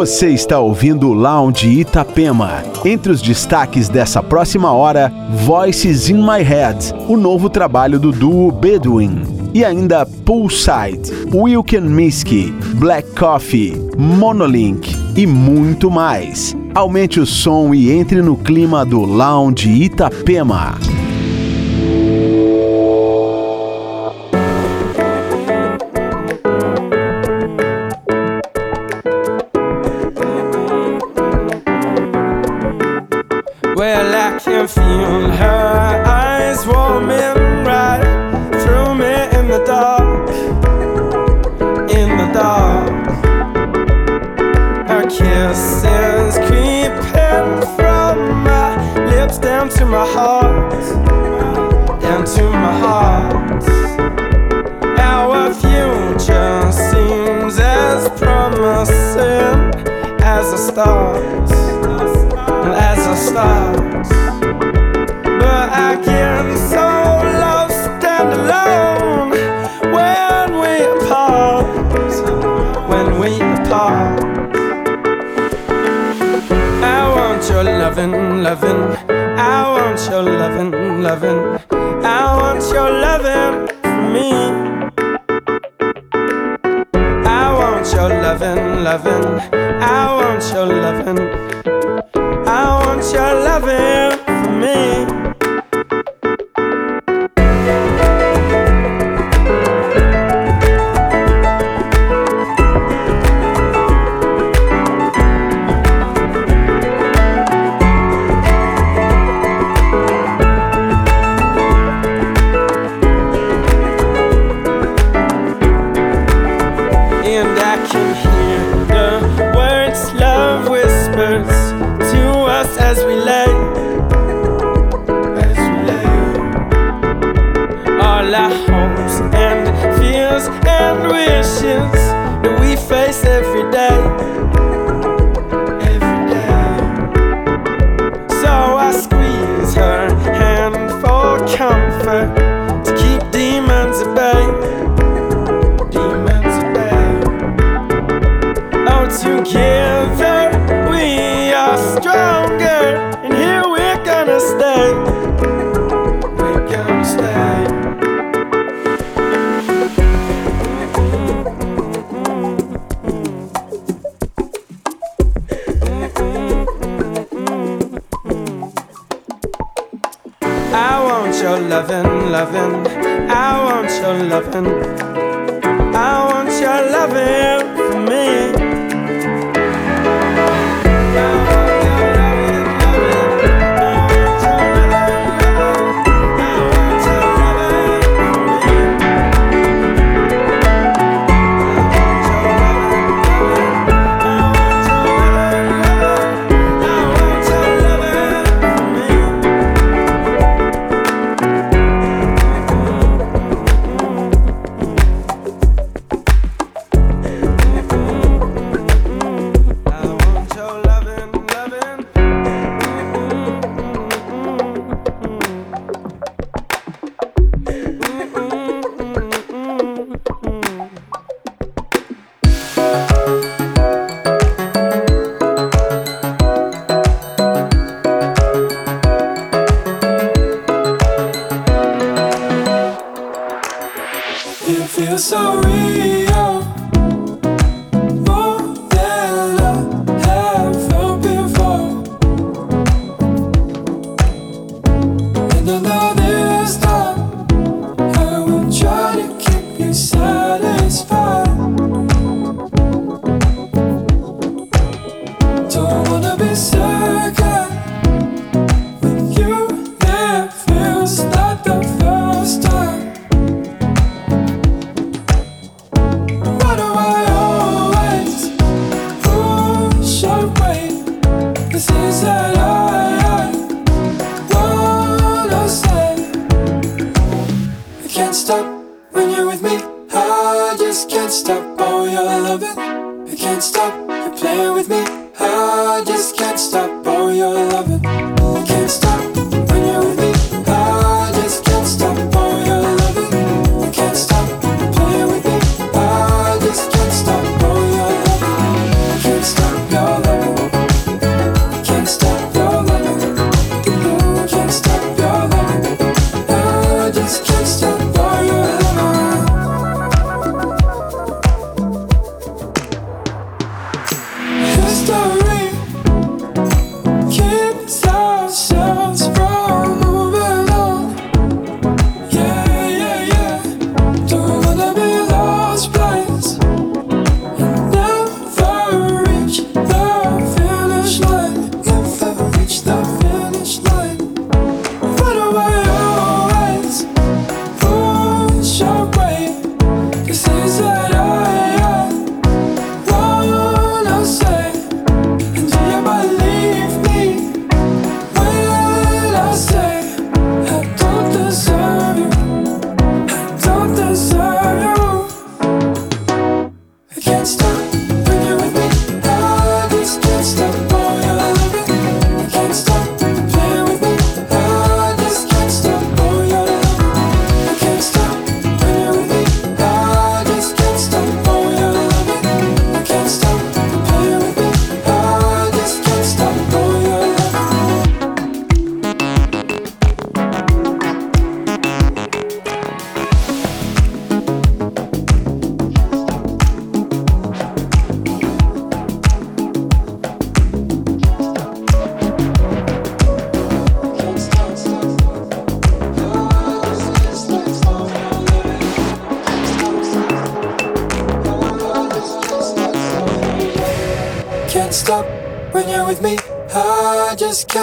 Você está ouvindo o Lounge Itapema. Entre os destaques dessa próxima hora, Voices in My Head, o novo trabalho do duo Bedouin. E ainda Poolside, Wilken Miski, Black Coffee, Monolink e muito mais. Aumente o som e entre no clima do Lounge Itapema. down to my heart, down to my heart. Our future seems as promising as a start, as a start. But I get so lost and alone when we apart, when we apart. I want your loving, loving want your loving, loving. I want your loving for me. I want your loving, loving. I want your loving. I want your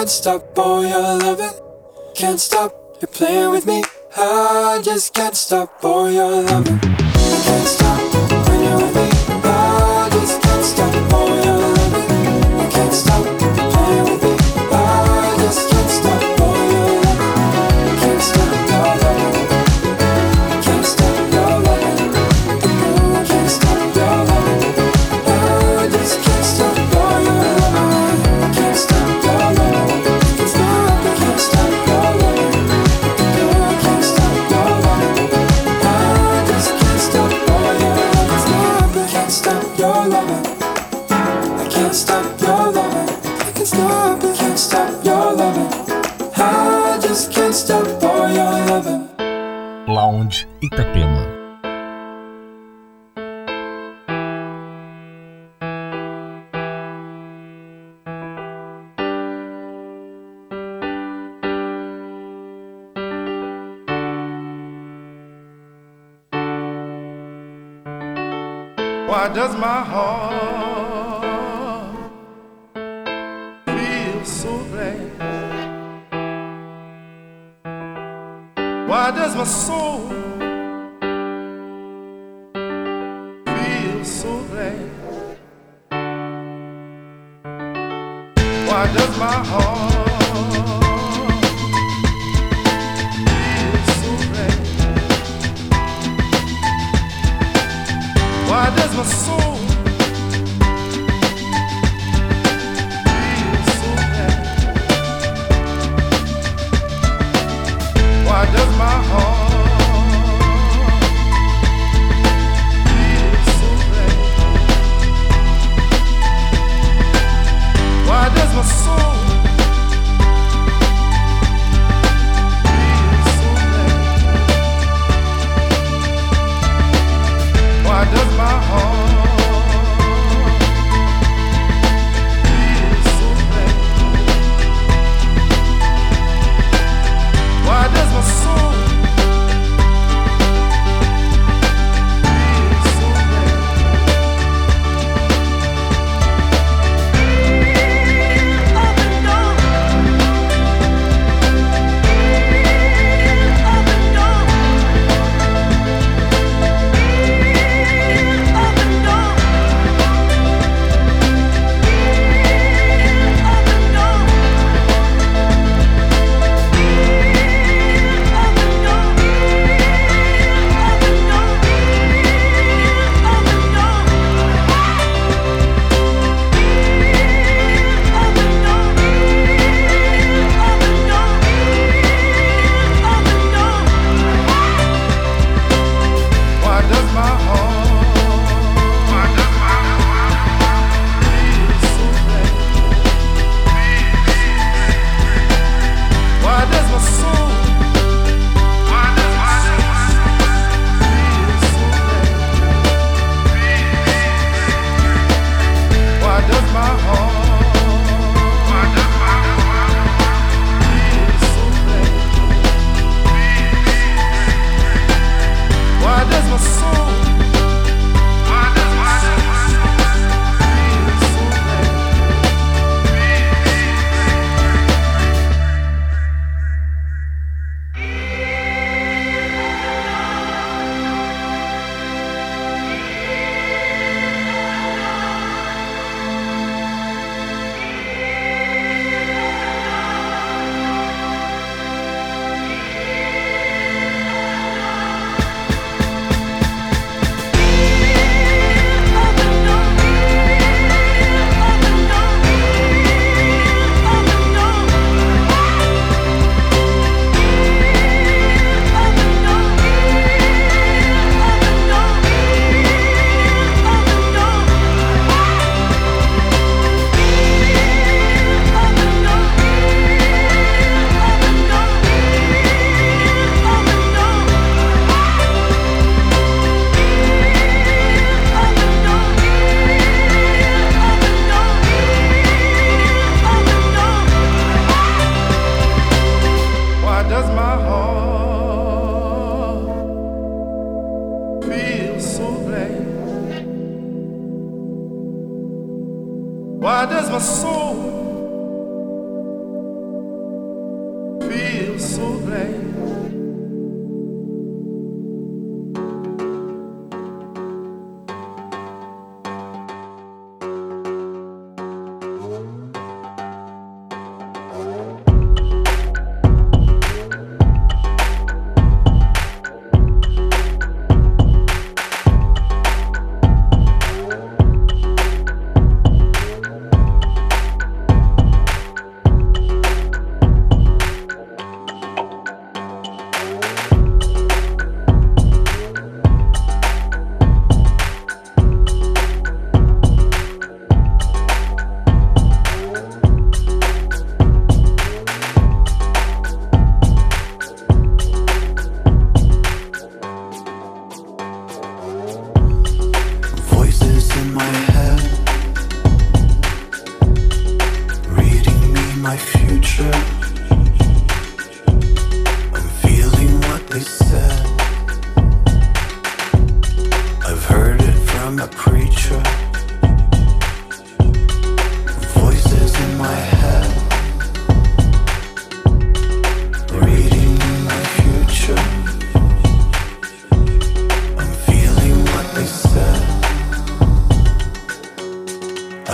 Can't stop all your loving. Can't stop you playing with me. I just can't stop all your loving. can't stop your loving. I just can't stop loving. Lounge Itapema. Why does my heart soul feels so glad? Why does my heart?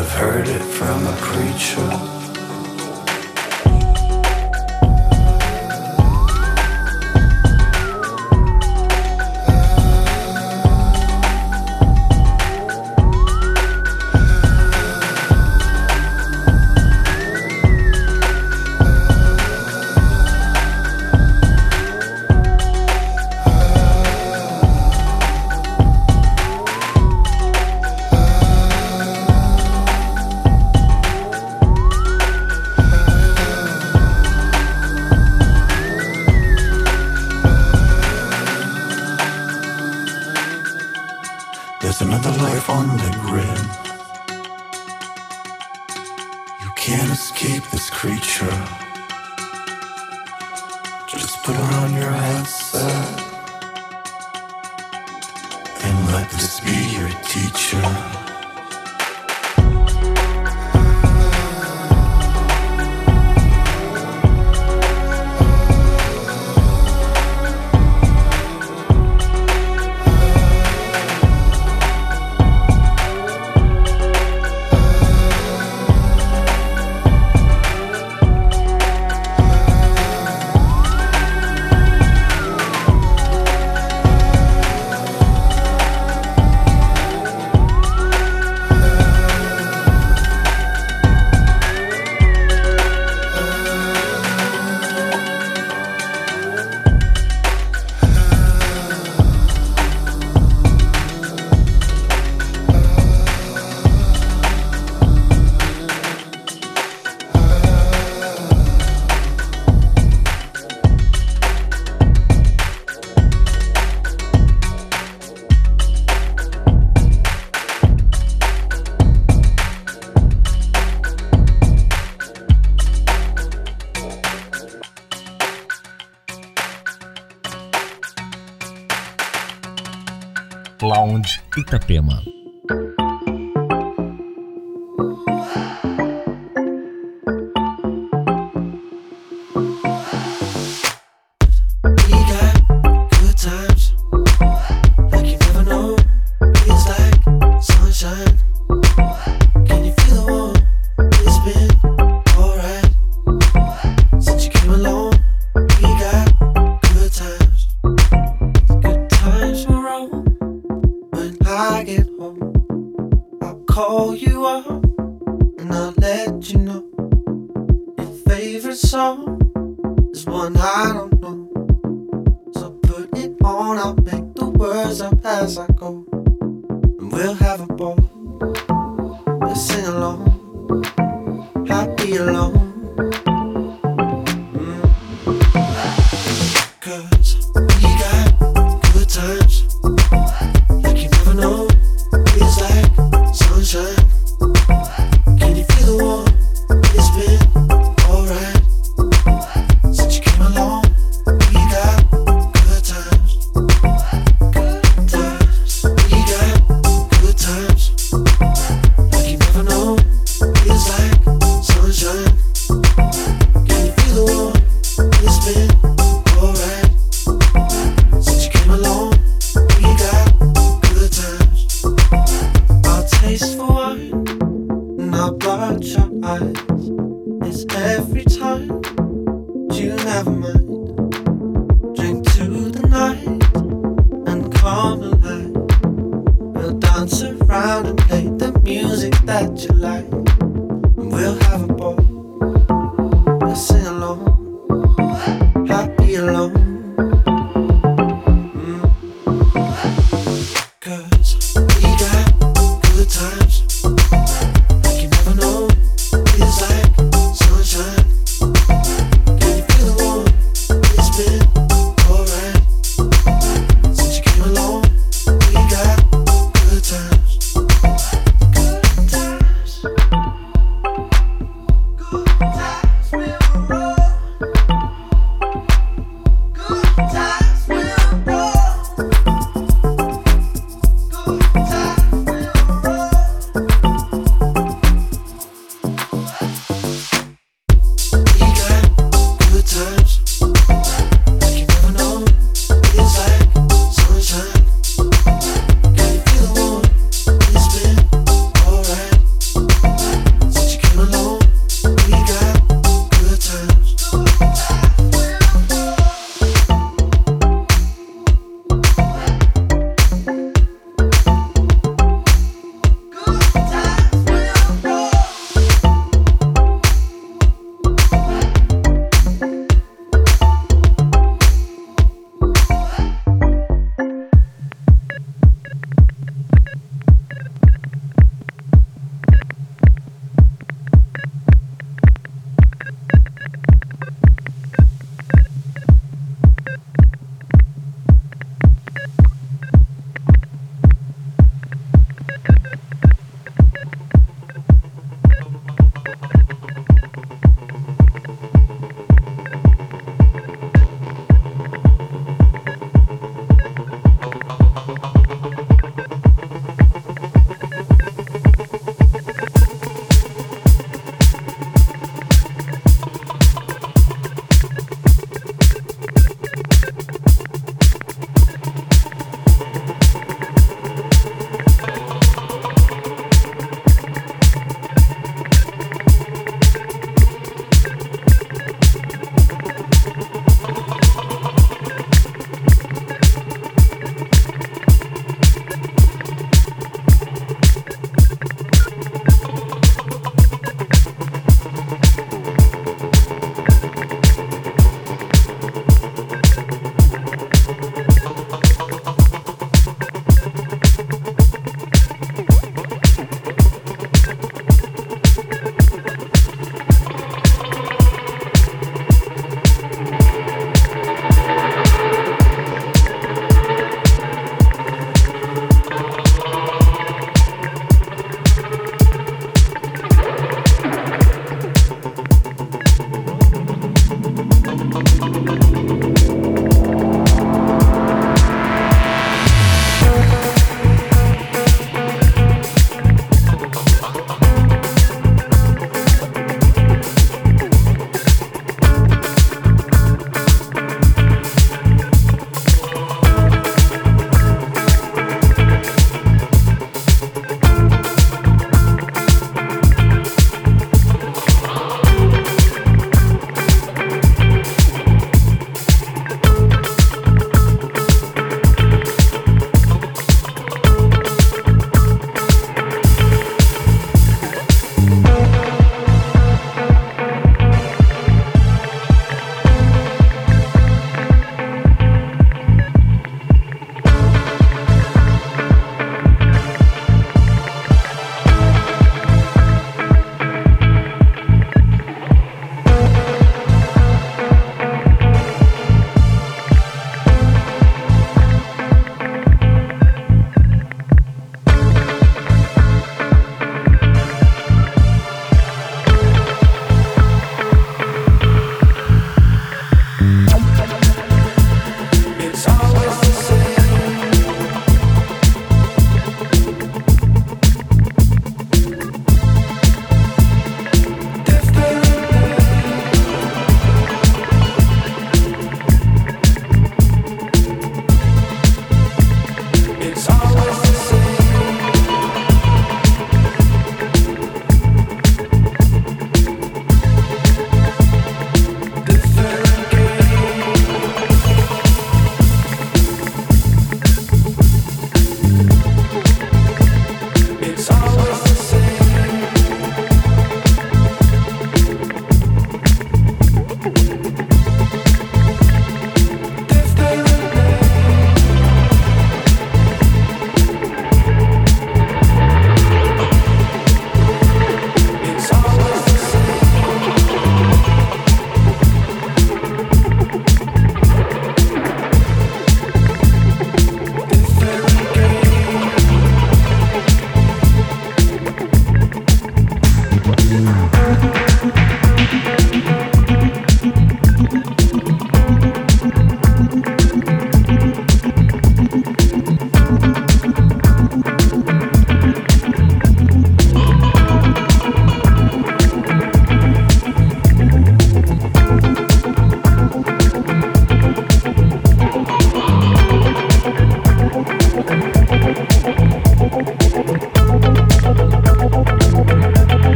I've heard it from a preacher. Itapema. I blot your eyes. It's every time you never mind. Drink to the night and come alive. We'll dance around and play the music that you like.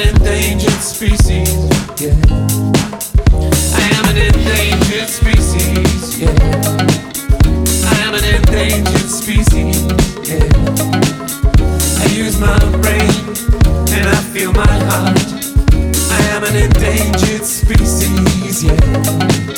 an endangered species. Yeah. I am an endangered species. Yeah. I am an endangered species. Yeah. I use my brain and I feel my heart. I am an endangered species. Yeah.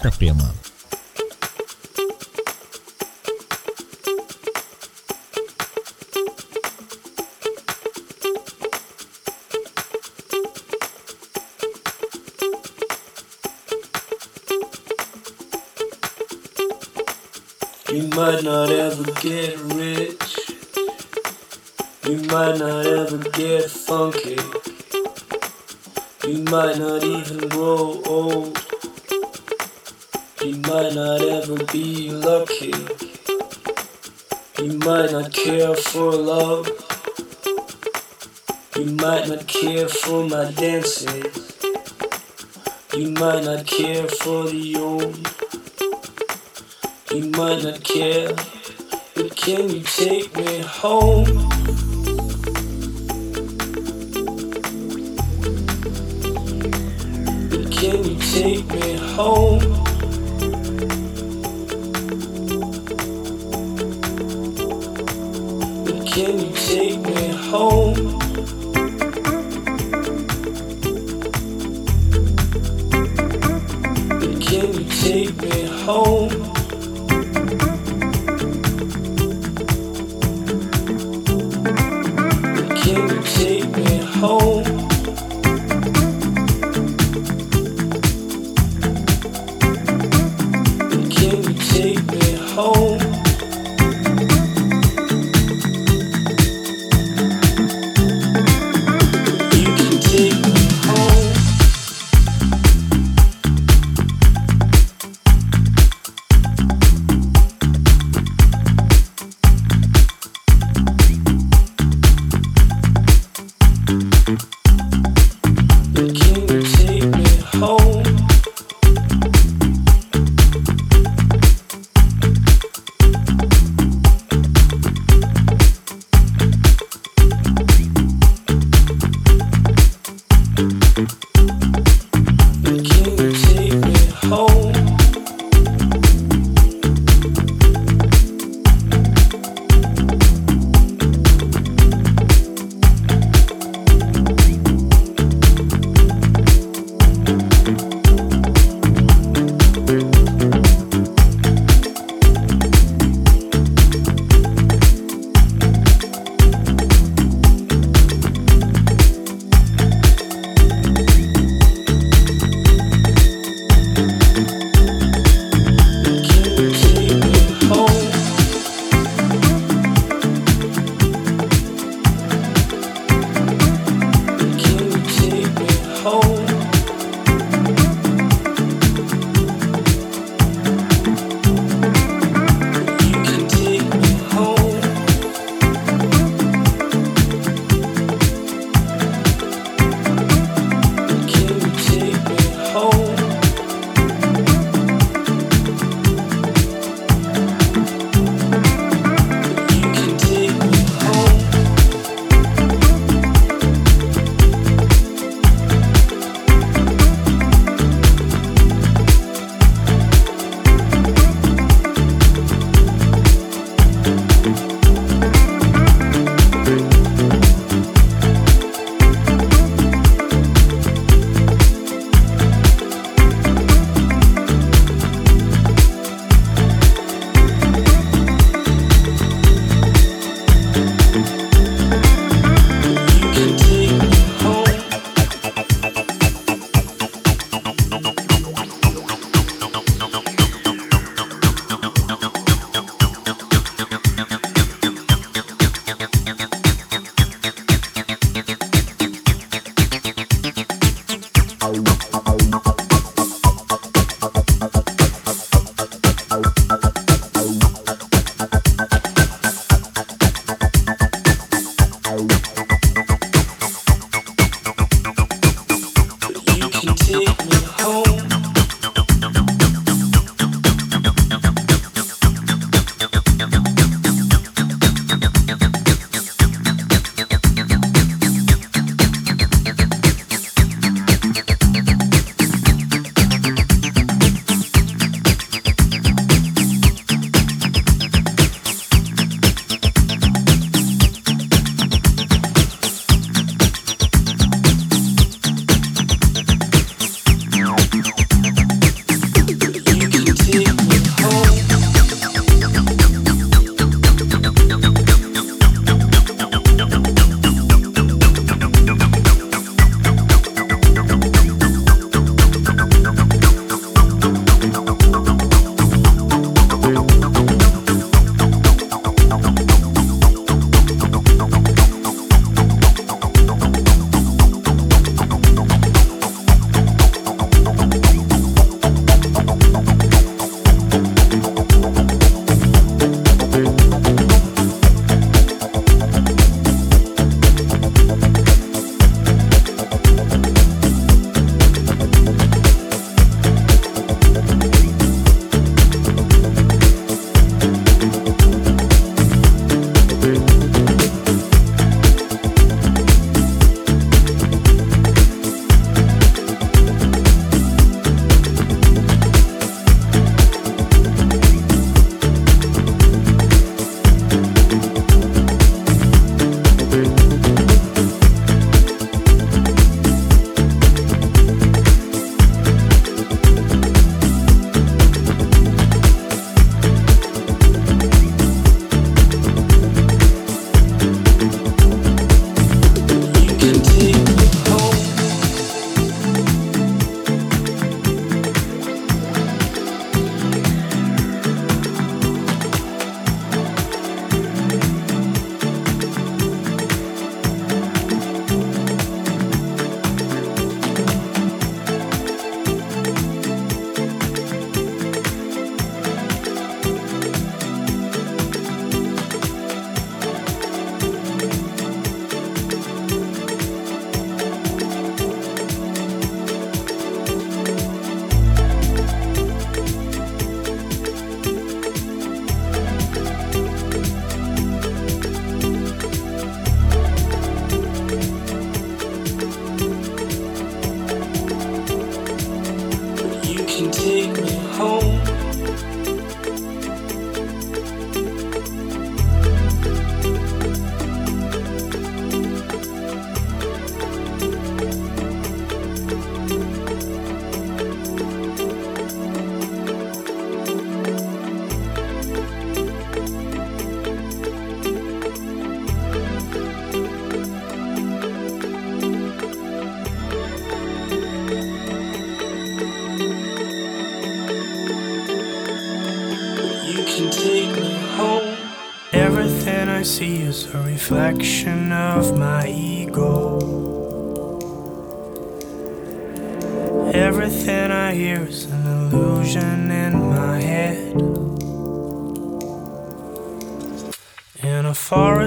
Itapema. You might not ever get rich. You might not ever get funky. You might not even grow old. Be lucky. You might not care for love. You might not care for my dances. You might not care for the old. You might not care, but can you take me home? But can you take me home? Take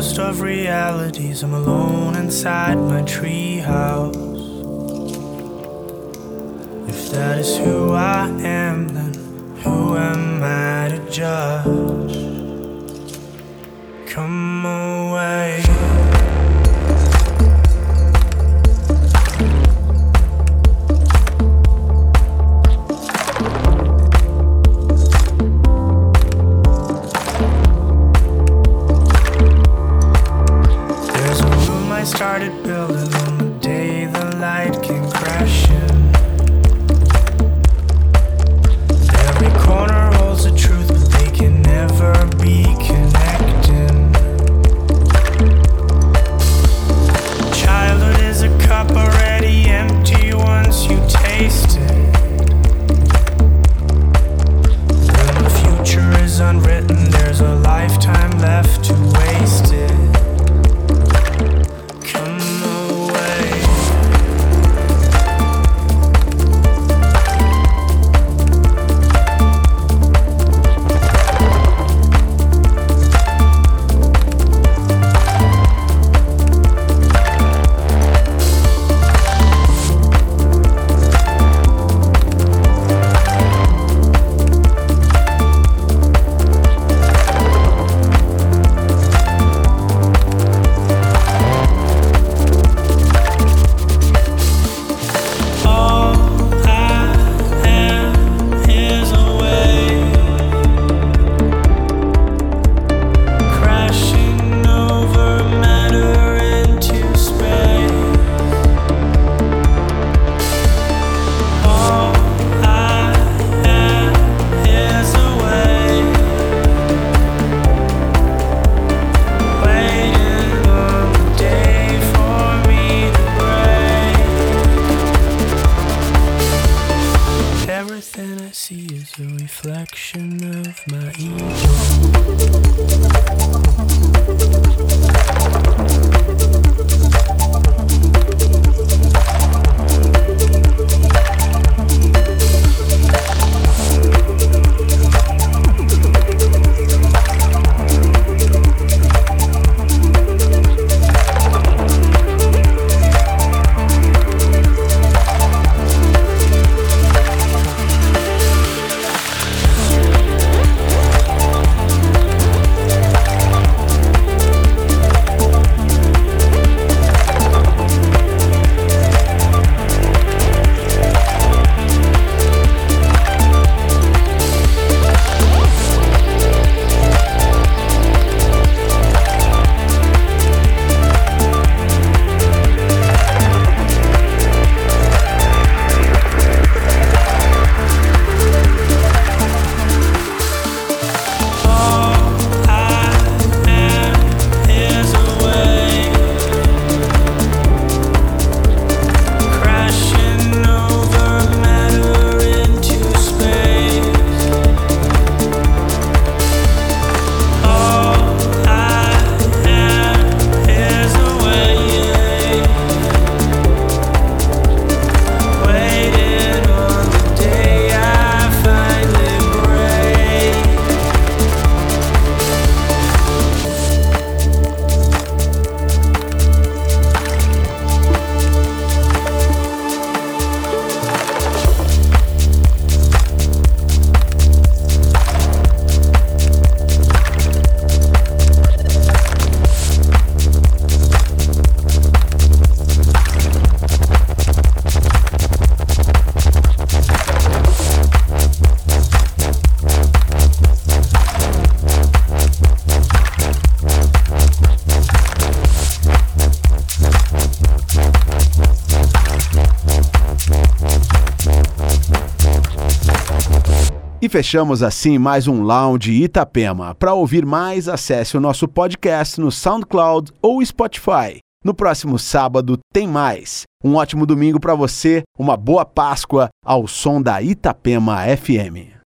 worst of realities, I'm alone inside my treehouse. If that is who I am, then who am I to judge? fechamos assim mais um Lounge Itapema. Para ouvir mais, acesse o nosso podcast no SoundCloud ou Spotify. No próximo sábado tem mais. Um ótimo domingo para você, uma boa Páscoa ao som da Itapema FM.